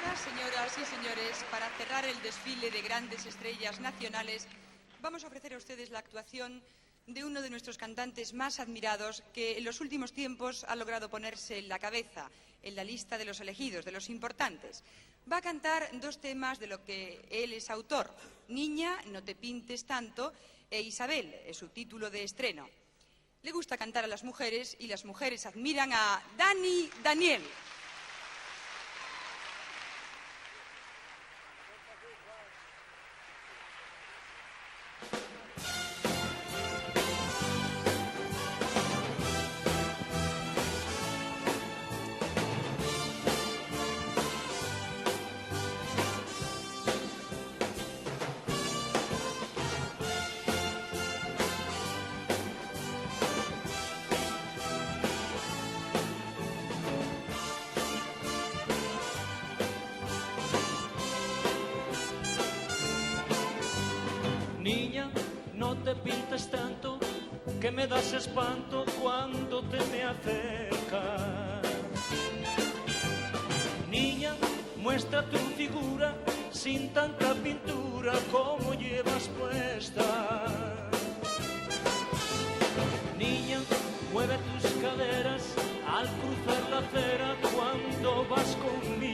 ahora, señoras y señores, para cerrar el desfile de grandes estrellas nacionales, vamos a ofrecer a ustedes la actuación de uno de nuestros cantantes más admirados que en los últimos tiempos ha logrado ponerse en la cabeza en la lista de los elegidos, de los importantes. Va a cantar dos temas de lo que él es autor, Niña, no te pintes tanto, e Isabel, es su título de estreno. Le gusta cantar a las mujeres y las mujeres admiran a Dani Daniel. Niña, no te pintes tanto, que me das espanto cuando te me acercas. Niña, muestra tu figura sin tanta pintura como llevas puesta. Niña, mueve tus caderas al cruzar la acera cuando vas conmigo.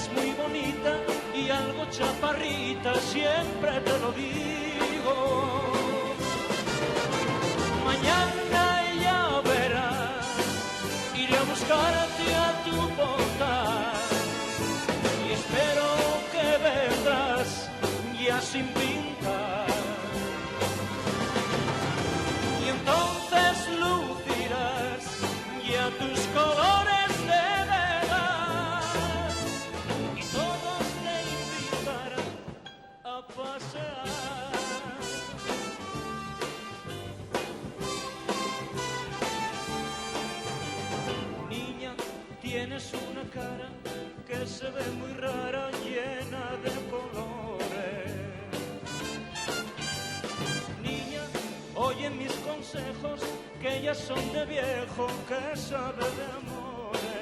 Eres muy bonita y algo chaparrita, siempre te lo digo. Mañana ya verás, iré a buscarte a tu portal y espero que vendrás ya sin pintar. Que se ve muy rara, llena de colores. Niña, oye mis consejos, que ya son de viejo, que sabe de amores.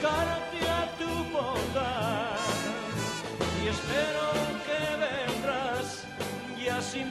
Buscarte a tu portal y espero que vendrás ya sin